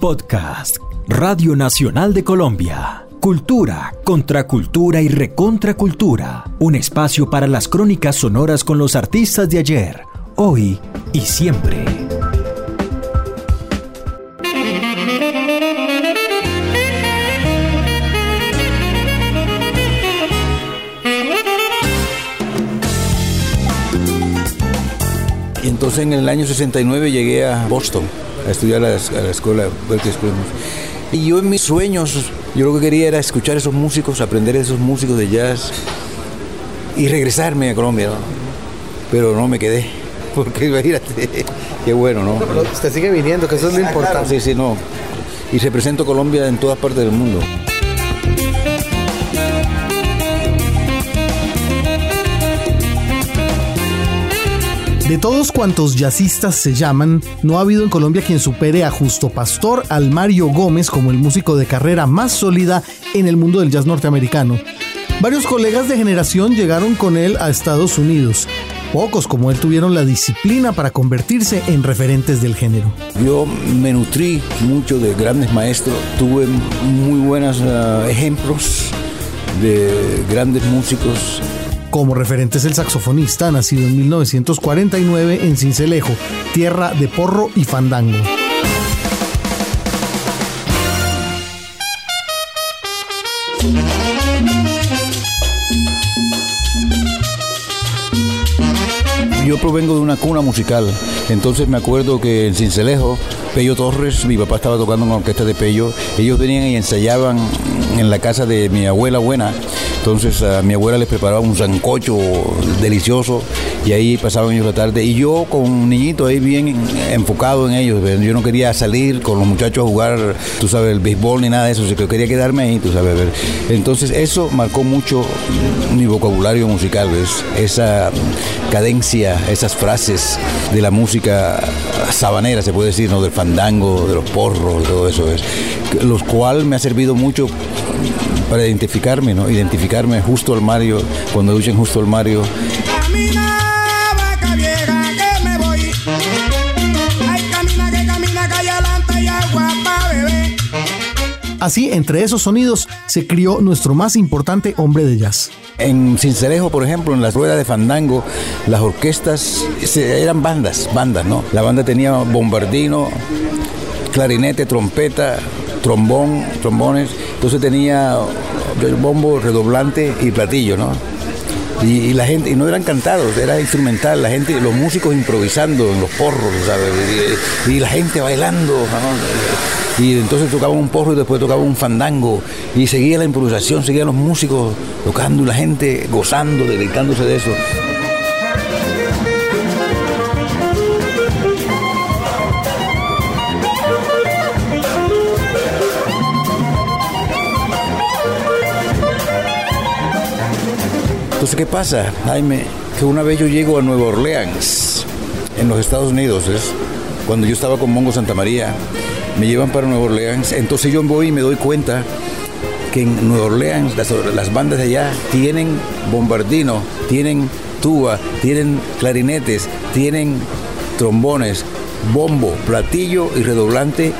Podcast Radio Nacional de Colombia. Cultura, contracultura y recontracultura. Un espacio para las crónicas sonoras con los artistas de ayer, hoy y siempre. Entonces en el año 69 llegué a Boston a estudiar a la, a la escuela Berklee School. Y yo en mis sueños, yo lo que quería era escuchar a esos músicos, aprender a esos músicos de jazz y regresarme a Colombia. ¿no? Pero no me quedé, porque imagínate, qué bueno, ¿no? Usted sigue viniendo, que eso es lo importante. Sí, sí, no. Y represento Colombia en todas partes del mundo. De todos cuantos jazzistas se llaman, no ha habido en Colombia quien supere a Justo Pastor al Mario Gómez como el músico de carrera más sólida en el mundo del jazz norteamericano. Varios colegas de generación llegaron con él a Estados Unidos. Pocos como él tuvieron la disciplina para convertirse en referentes del género. Yo me nutrí mucho de grandes maestros, tuve muy buenos ah, ejemplos de grandes músicos. Como referentes el saxofonista, nacido en 1949 en Cincelejo, tierra de porro y fandango. Yo provengo de una cuna musical, entonces me acuerdo que en Cincelejo, Pello Torres, mi papá estaba tocando en la orquesta de Pello, ellos venían y ensayaban en la casa de mi abuela buena, entonces a mi abuela les preparaba un sancocho delicioso y ahí pasaban ellos la tarde y yo con un niñito ahí bien enfocado en ellos, ¿ves? yo no quería salir con los muchachos a jugar, tú sabes, el béisbol ni nada de eso, que quería quedarme ahí, tú sabes, ver. entonces eso marcó mucho mi vocabulario musical, ¿ves? esa cadencia, esas frases de la música sabanera, se puede decir, ¿no? del fandango, de los porros, todo eso, ¿ves? los cual me ha servido mucho para identificarme, ¿no? Identificarme justo al Mario, cuando escuchen justo al Mario. Así, entre esos sonidos, se crió nuestro más importante hombre de jazz. En Cincelejo, por ejemplo, en las ruedas de fandango, las orquestas eran bandas, bandas, ¿no? La banda tenía bombardino, clarinete, trompeta, trombón, trombones, entonces tenía el bombo, redoblante y platillo, ¿no? Y, la gente, y no eran cantados, era instrumental, la gente, los músicos improvisando en los porros. Y, la gente bailando. Y entonces tocaban un porro y después tocaban un fandango. Y seguía la improvisación, seguían los músicos tocando y la gente gozando, deleitándose de eso. Entonces, ¿qué pasa, Jaime? Que una vez yo llego a Nueva Orleans, en los Estados Unidos, cuando yo estaba con Mongo Santa María, me llevan para Nueva Orleans, entonces yo voy y me doy cuenta que en Nueva Orleans las, las bandas de allá tienen bombardino, tienen tuba, tienen clarinetes, tienen trombones, bombo, platillo y redoblante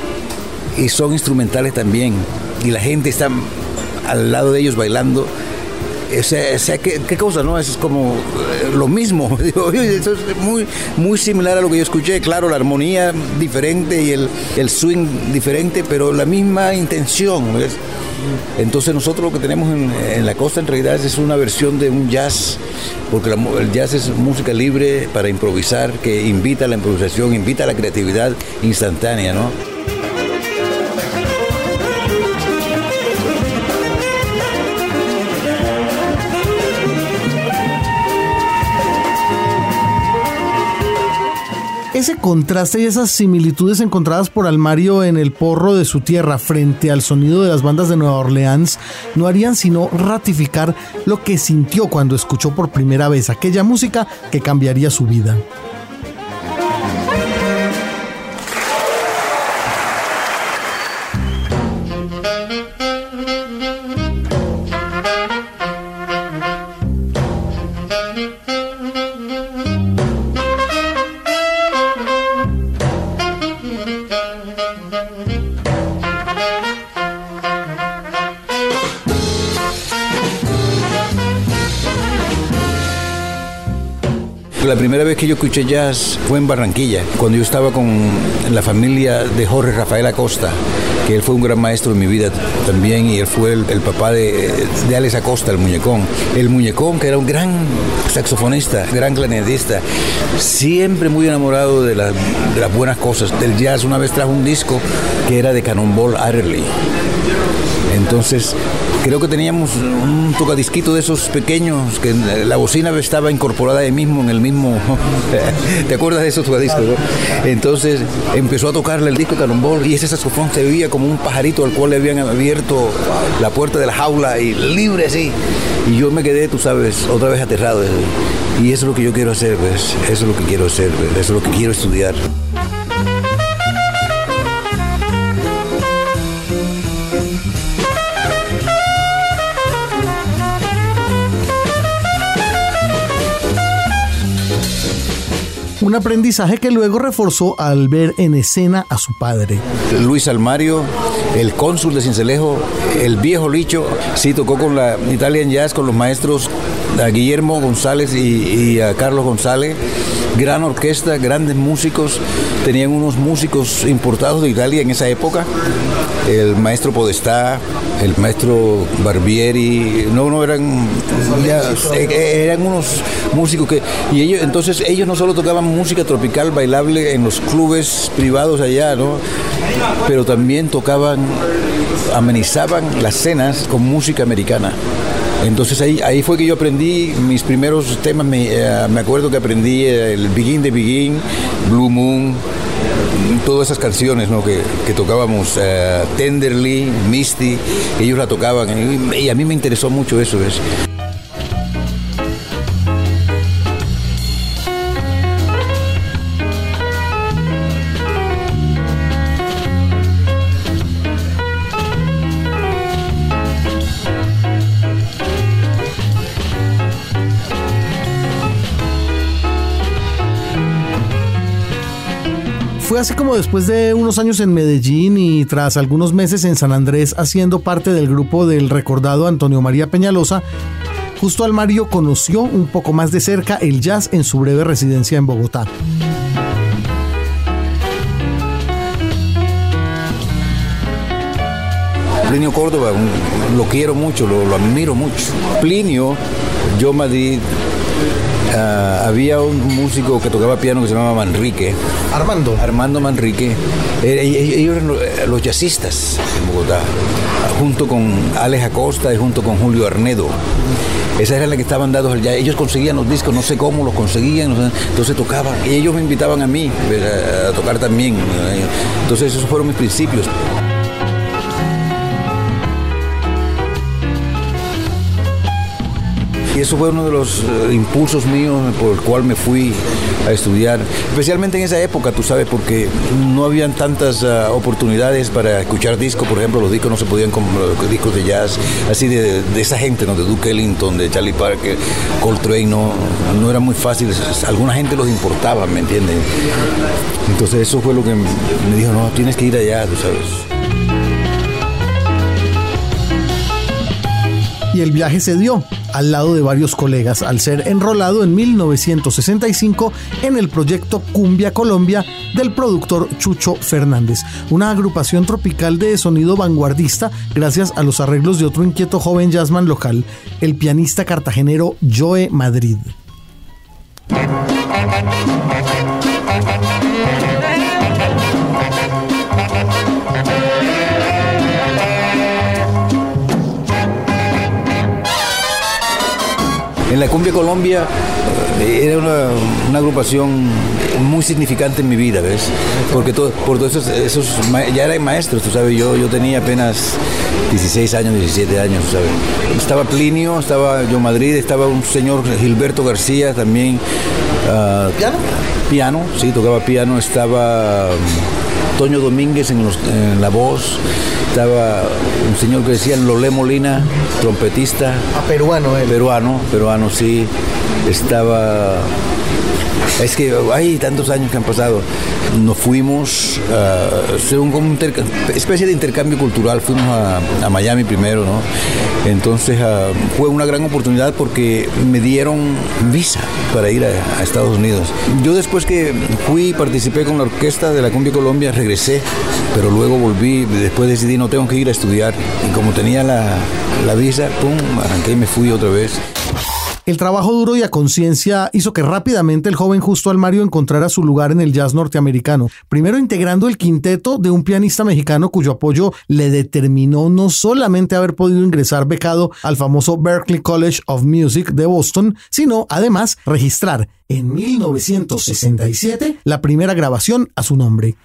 y son instrumentales también. Y la gente está al lado de ellos bailando. Sea, sea, ¿qué, qué cosa, ¿no? Es como eh, lo mismo. Eso es muy, muy similar a lo que yo escuché. Claro, la armonía diferente y el, el swing diferente, pero la misma intención. Entonces nosotros lo que tenemos en, en la costa en realidad es una versión de un jazz, porque el jazz es música libre para improvisar, que invita a la improvisación, invita a la creatividad instantánea, ¿no? Ese contraste y esas similitudes encontradas por Almario en el porro de su tierra frente al sonido de las bandas de Nueva Orleans no harían sino ratificar lo que sintió cuando escuchó por primera vez aquella música que cambiaría su vida. Primera vez que yo escuché jazz fue en Barranquilla, cuando yo estaba con la familia de Jorge Rafael Acosta, que él fue un gran maestro en mi vida también, y él fue el, el papá de, de, Alex Acosta, el muñecón. El muñecón, que era un gran saxofonista, gran clarinetista, siempre muy enamorado de, la, de las buenas cosas, del jazz. Una vez trajo un disco que era de Cannonball Adderley. Entonces, creo que teníamos un tocadisquito de esos pequeños que la bocina estaba incorporada ahí mismo en el mismo ¿te acuerdas de esos tocadiscos? ¿no? entonces empezó a tocarle el disco Cannonball y ese saxofón se veía como un pajarito al cual le habían abierto la puerta de la jaula y libre así y yo me quedé tú sabes otra vez aterrado y eso es lo que yo quiero hacer ¿ves? eso es lo que quiero hacer ¿ves? eso es lo que quiero estudiar un aprendizaje que luego reforzó al ver en escena a su padre. Luis Almario, el cónsul de Cincelejo, el viejo Licho, sí tocó con la Italian Jazz, con los maestros a Guillermo González y, y a Carlos González. Gran orquesta, grandes músicos, tenían unos músicos importados de Italia en esa época, el maestro Podestá, el maestro Barbieri, no, no eran, ya, eran unos músicos que, y ellos, entonces ellos no solo tocaban música tropical bailable en los clubes privados allá, ¿no? Pero también tocaban, amenizaban las cenas con música americana. Entonces ahí, ahí fue que yo aprendí mis primeros temas, me, uh, me acuerdo que aprendí el Begin de Begin, Blue Moon, todas esas canciones ¿no? que, tocábamos, uh, Tenderly, Misty, ellos la tocaban y, a mí me interesó mucho eso. Así como después de unos años en Medellín y tras algunos meses en San Andrés haciendo parte del grupo del recordado Antonio María Peñalosa, justo al Mario conoció un poco más de cerca el jazz en su breve residencia en Bogotá. Plinio Córdoba, lo quiero mucho, lo, lo admiro mucho. Plinio, yo Madrid, Uh, había un músico que tocaba piano que se llamaba Manrique. Armando. Armando Manrique. Eh, ellos eran los jazzistas en Bogotá, junto con Alex Acosta y junto con Julio Arnedo. Esas eran las que estaban dados al jazz. Ellos conseguían los discos, no sé cómo los conseguían, entonces tocaban. Y ellos me invitaban a mí a tocar también. Entonces esos fueron mis principios. Eso fue uno de los uh, impulsos míos por el cual me fui a estudiar, especialmente en esa época, tú sabes, porque no habían tantas uh, oportunidades para escuchar discos, por ejemplo, los discos no se podían los discos de jazz, así de, de esa gente, ¿no? de Duke Ellington, de Charlie Parker, Coltrane, no, no era muy fácil, alguna gente los importaba, ¿me entiendes? Entonces eso fue lo que me dijo, no, tienes que ir allá, tú sabes. Y el viaje se dio al lado de varios colegas al ser enrolado en 1965 en el proyecto Cumbia Colombia del productor Chucho Fernández, una agrupación tropical de sonido vanguardista gracias a los arreglos de otro inquieto joven jazzman local, el pianista cartagenero Joe Madrid. La Cumbia Colombia era una, una, agrupación muy significante en mi vida, ¿ves? Porque todo, por todos esos, esos, ya eran maestros, tú sabes, yo, yo tenía apenas 16 años, 17 años, ¿sabes? Estaba Plinio, estaba yo Madrid, estaba un señor Gilberto García también. Uh, ¿Piano? Piano, sí, tocaba piano, estaba um, Toño Domínguez en, los, en la voz estaba un señor que decían Lolé Molina, trompetista. Ah, peruano, él. Peruano, peruano, sí. Estaba Es que hay tantos años que han pasado. Nos fuimos hacer un, como especie de intercambio cultural. Fuimos a, Miami primero, ¿no? Entonces ah, fue una gran oportunidad porque me dieron visa para ir a, a Estados Unidos. Yo después que fui participé con la orquesta de la Cumbia Colombia, regresé, pero luego volví. Después decidí no tengo que ir a estudiar. Y como tenía la, la visa, pum, arranqué y me fui otra vez. El trabajo duro y a conciencia hizo que rápidamente el joven Justo Almario encontrara su lugar en el jazz norteamericano, primero integrando el quinteto de un pianista mexicano cuyo apoyo le determinó no solamente haber podido ingresar becado al famoso Berklee College of Music de Boston, sino además registrar en 1967 la primera grabación a su nombre.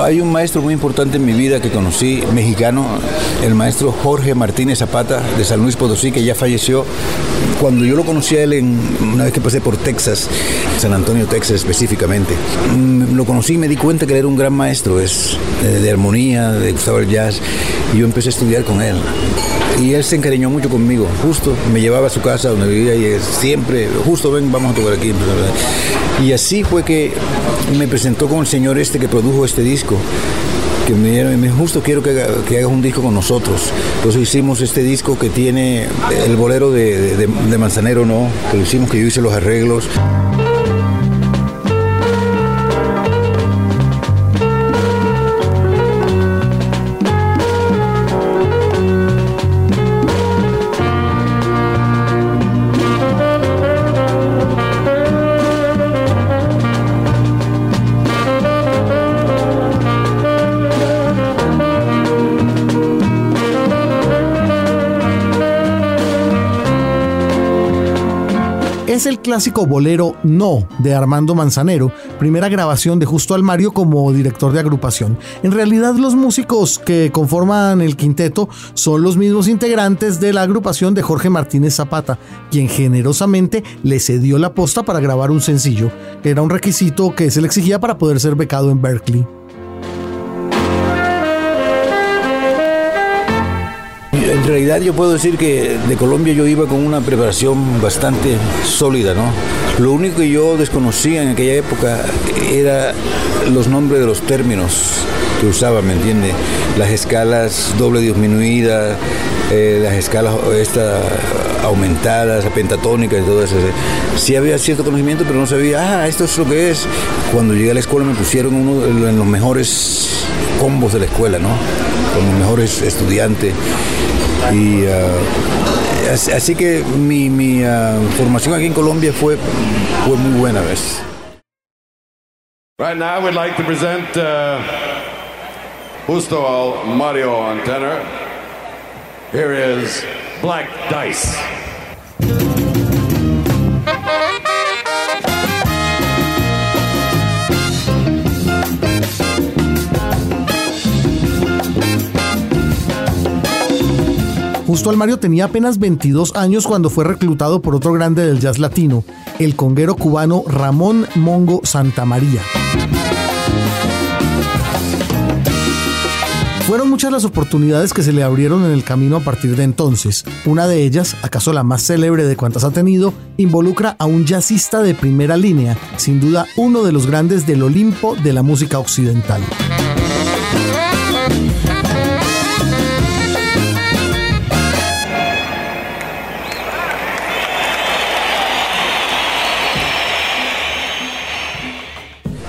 Hay un maestro muy importante en mi vida que conocí, mexicano, el maestro Jorge Martínez Zapata de San Luis Potosí, que ya falleció. Cuando yo lo conocí a él, en, una vez que pasé por Texas, San Antonio, Texas específicamente, mm, lo conocí y me di cuenta que él era un gran maestro, es eh, de armonía, de gustaba el jazz, y yo empecé a estudiar con él. Y él se encariñó mucho conmigo, justo me llevaba a su casa donde vivía y siempre, justo ven, vamos a tocar aquí. Y así fue que me presentó con el señor este que produjo este disco, que me dieron, me justo quiero que, que hagas un disco con nosotros. Entonces hicimos este disco que tiene el bolero de, de- de Manzanero, ¿no? Que lo hicimos, que yo hice los arreglos. El clásico bolero No de Armando Manzanero, primera grabación de Justo Almario como director de agrupación. En realidad los músicos que conforman el quinteto son los mismos integrantes de la agrupación de Jorge Martínez Zapata, quien generosamente le cedió la posta para grabar un sencillo, que era un requisito que se le exigía para poder ser becado en Berkeley. Realidad yo puedo decir que de Colombia yo iba con una preparación bastante sólida, ¿no? Lo único que yo desconocía en aquella época era los nombres de los términos que usaba, ¿me entiende? Las escalas doble disminuida, eh, las escalas esta, aumentadas, pentatónicas y todo eso. Sí había cierto conocimiento, pero no sabía, ah, esto es lo que es. Cuando llegué a la escuela me pusieron uno de los mejores combos de la escuela, ¿no? Con los mejores estudiantes. Y ah, así, que mi, mi, ah, formación aquí en Colombia fue, fue muy buena, ¿ves? Right now, we'd like to present uh, Justo al Mario on tenor. Here is Black Dice. Justo Almario tenía apenas 22 años cuando fue reclutado por otro grande del jazz latino, el conguero cubano Ramón Mongo Santamaría. Fueron muchas las oportunidades que se le abrieron en el camino a partir de entonces. Una de ellas, acaso la más célebre de cuantas ha tenido, involucra a un jazzista de primera línea, sin duda uno de los grandes del Olimpo de la música occidental.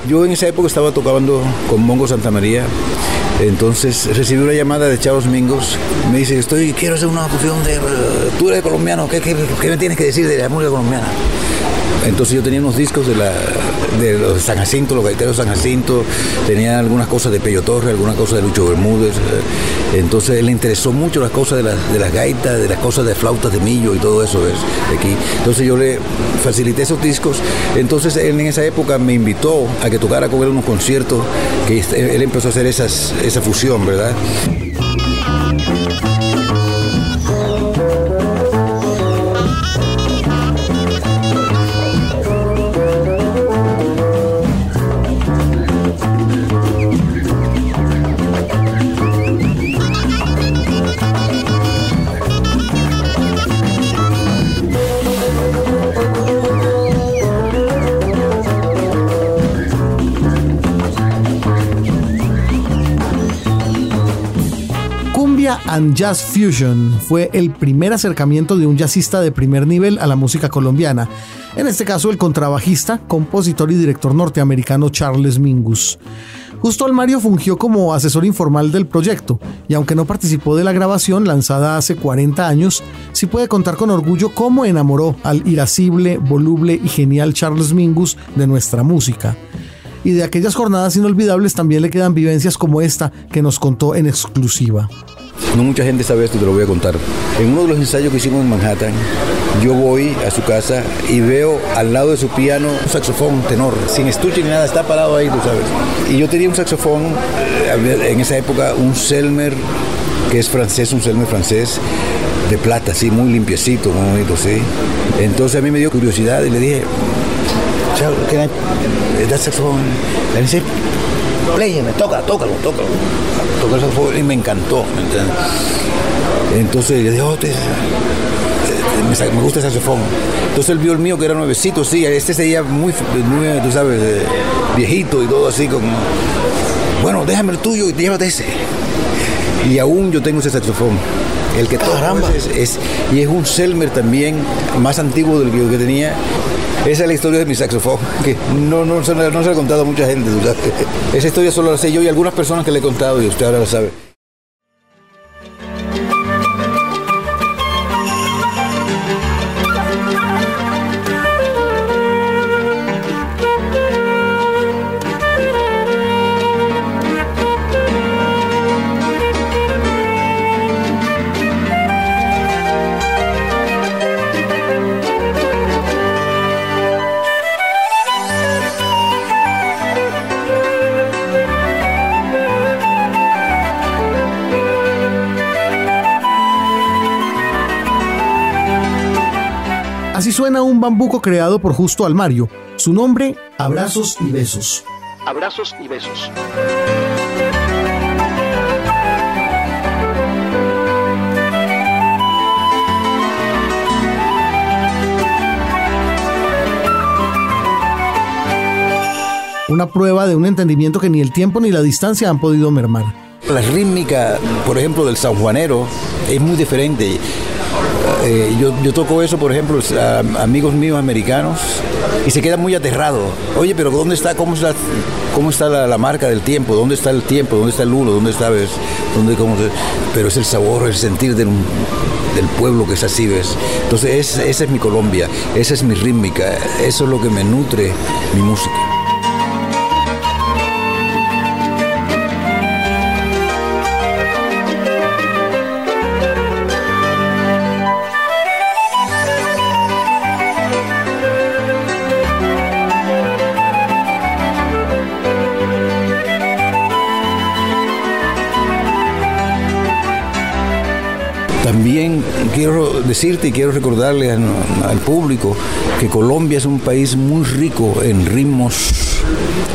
Yo en esa época estaba tocando con Mongo Santa María, entonces recibí una llamada de Charles Mingos, me dice, estoy, quiero hacer una fusión de, tú eres colombiano, ¿qué, qué, qué me tienes que decir de la música colombiana? Entonces yo tenía unos discos de, la, de los San Jacinto, los gaiteros de San Jacinto, tenía algunas cosas de Pello Torre, algunas cosas de Lucho Bermúdez. Entonces le interesó mucho las cosas de, la, de las gaitas, de las cosas de flautas de millo y todo eso ¿ves? aquí. Entonces yo le facilité esos discos. Entonces él en esa época me invitó a que tocara con él unos conciertos, que él empezó a hacer esas, esa fusión, ¿verdad? Colombia and Jazz Fusion fue el primer acercamiento de un jazzista de primer nivel a la música colombiana, en este caso el contrabajista, compositor y director norteamericano Charles Mingus. Justo Almario fungió como asesor informal del proyecto, y aunque no participó de la grabación lanzada hace 40 años, sí puede contar con orgullo cómo enamoró al irascible, voluble y genial Charles Mingus de nuestra música y de aquellas jornadas inolvidables también le quedan vivencias como esta que nos contó en exclusiva. No mucha gente sabe esto, te lo voy a contar. En uno de los ensayos que hicimos en Manhattan, yo voy a su casa y veo al lado de su piano un saxofón tenor, sin estuche ni nada, está parado ahí, tú sabes. Y yo tenía un saxofón, eh, en esa época, un Selmer, que es francés, un Selmer francés, de plata, así, muy limpiecito, muy bonito, sí. Entonces a mí me dio curiosidad y le dije, Chao, can I, that saxophone? Pléyeme, toca, tócalo, tócalo. Tocó el saxofón y me encantó, ¿me entiendes? Entonces yo dije, oh, te, me, me, gusta el saxofón. Entonces él vio el mío que era nuevecito, sí, este sería muy, muy tú sabes, eh, viejito y todo así como, bueno, déjame el tuyo y llévate ese. Y aún yo tengo ese saxofón. El que Caramba. Es, es, y es un Selmer también, más antiguo del que yo que tenía. Esa es la historia de mi saxofón, que no, no, se, no se la he contado a mucha gente. Esa historia solo la sé yo y algunas personas que le he contado y usted ahora la sabe. Así suena un bambuco creado por Justo Almario. Su nombre, Abrazos y Besos. Abrazos y besos. Una prueba de un entendimiento que ni el tiempo ni la distancia han podido mermar. La rítmica, por ejemplo, del sanjuanero es muy diferente. Eh, yo, yo, toco eso, por ejemplo, a amigos míos americanos y se quedan muy aterrados. Oye, pero ¿dónde está, cómo está, cómo está la, marca del tiempo? ¿Dónde está el tiempo? ¿Dónde está el uno? ¿Dónde está? Ves? ¿Dónde, cómo. Pero es el sabor, el sentir del, del pueblo que es así, ¿ves? Entonces, es, esa es mi Colombia, esa es mi rítmica, eso es lo que me nutre mi música. Quiero decirte y quiero recordarle al, al público que Colombia es un país muy rico en ritmos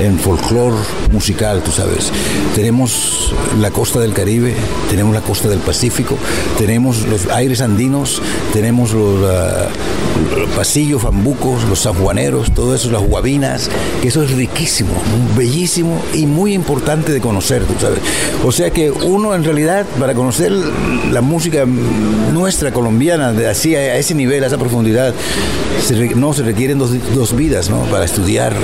en folclore musical, tú sabes. Tenemos la costa del Caribe, tenemos la costa del Pacífico, tenemos los aires andinos, tenemos los, uh, los pasillos fambucos, los sanjuaneros, todo eso, las guabinas, que eso es riquísimo, bellísimo y muy importante de conocer, tú sabes. O sea que uno en realidad, para conocer la música nuestra colombiana, de así a ese nivel, a esa profundidad, se, no se requieren dos, dos vidas, ¿no? Para estudiar.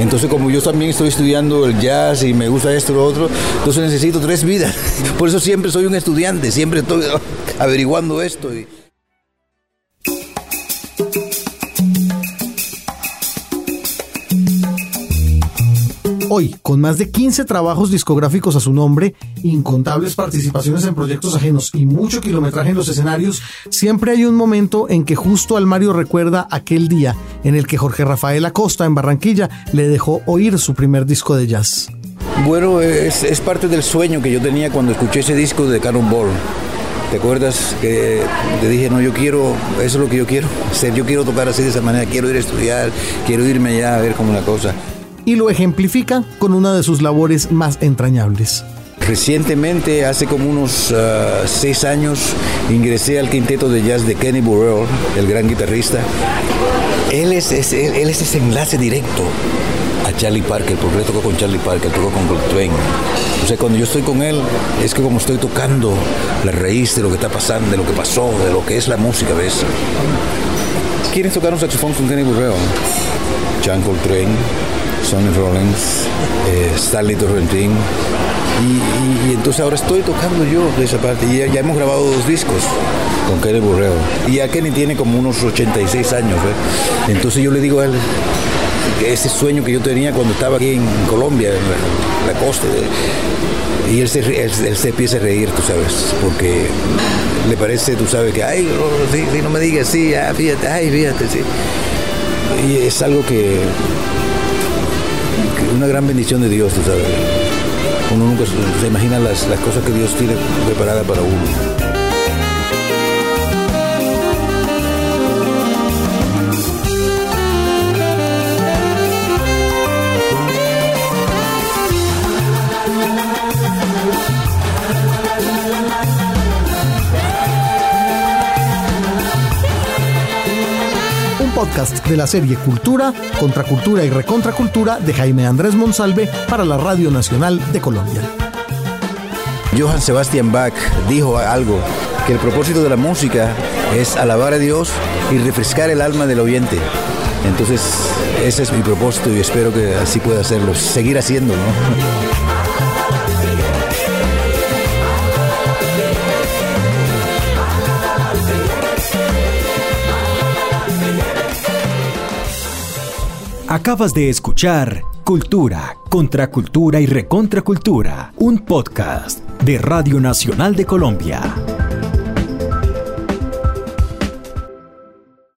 Entonces, como yo también estoy estudiando el jazz y me gusta esto y lo otro, entonces necesito tres vidas. Por eso siempre soy un estudiante, siempre estoy averiguando esto. Y... Hoy, con más de 15 trabajos discográficos a su nombre, incontables participaciones en proyectos ajenos y mucho kilometraje en los escenarios, siempre hay un momento en que justo Almario recuerda aquel día en el que Jorge Rafael Acosta en Barranquilla le dejó oír su primer disco de jazz. Bueno, es, parte del sueño que yo tenía cuando escuché ese disco de Cannonball. ¿Te acuerdas que te dije, no, yo quiero, eso es lo que yo quiero hacer, yo quiero tocar así de esa manera, quiero ir a estudiar, quiero irme allá a ver cómo la cosa y lo ejemplifica con una de sus labores más entrañables. Recientemente, hace como unos uh, seis años, ingresé al quinteto de jazz de Kenny Burrell, el gran guitarrista. Él es, él, es ese enlace directo a Charlie Parker, porque él tocó con Charlie Parker, tocó con Coltrane. O sea, cuando yo estoy con él, es que como estoy tocando la raíz de lo que está pasando, de lo que pasó, de lo que es la música, ¿ves? ¿Quieres tocar un saxofón con Kenny Burrell? John Coltrane, Sonny Rollins, eh, Stanley Torrentin. Y, entonces ahora estoy tocando yo de esa parte. Y ya, hemos grabado dos discos con Kenny Burrell. Y ya Kenny tiene como unos 86 años. ¿eh? Entonces yo le digo a él, ese sueño que yo tenía cuando estaba aquí en Colombia, en la, costa. de- y él se, él, él se empieza a reír, tú sabes, porque le parece, tú sabes, que, ay, no, sí, sí, no me digas, sí, ah, fíjate, ay, fíjate, sí. Y es algo que una gran bendición de Dios, tú sabes. Uno nunca se- imagina las, las cosas que Dios tiene preparadas para uno. Podcast de la serie Cultura, Contracultura y Recontracultura de Jaime Andrés Monsalve para la Radio Nacional de Colombia. Johann Sebastian Bach dijo algo, que el propósito de la música es alabar a Dios y refrescar el alma del oyente. Entonces, ese es mi propósito y espero que así pueda hacerlo, seguir haciendo, ¿no? Acabas de escuchar Cultura, Contracultura y Recontracultura, un podcast de Radio Nacional de Colombia.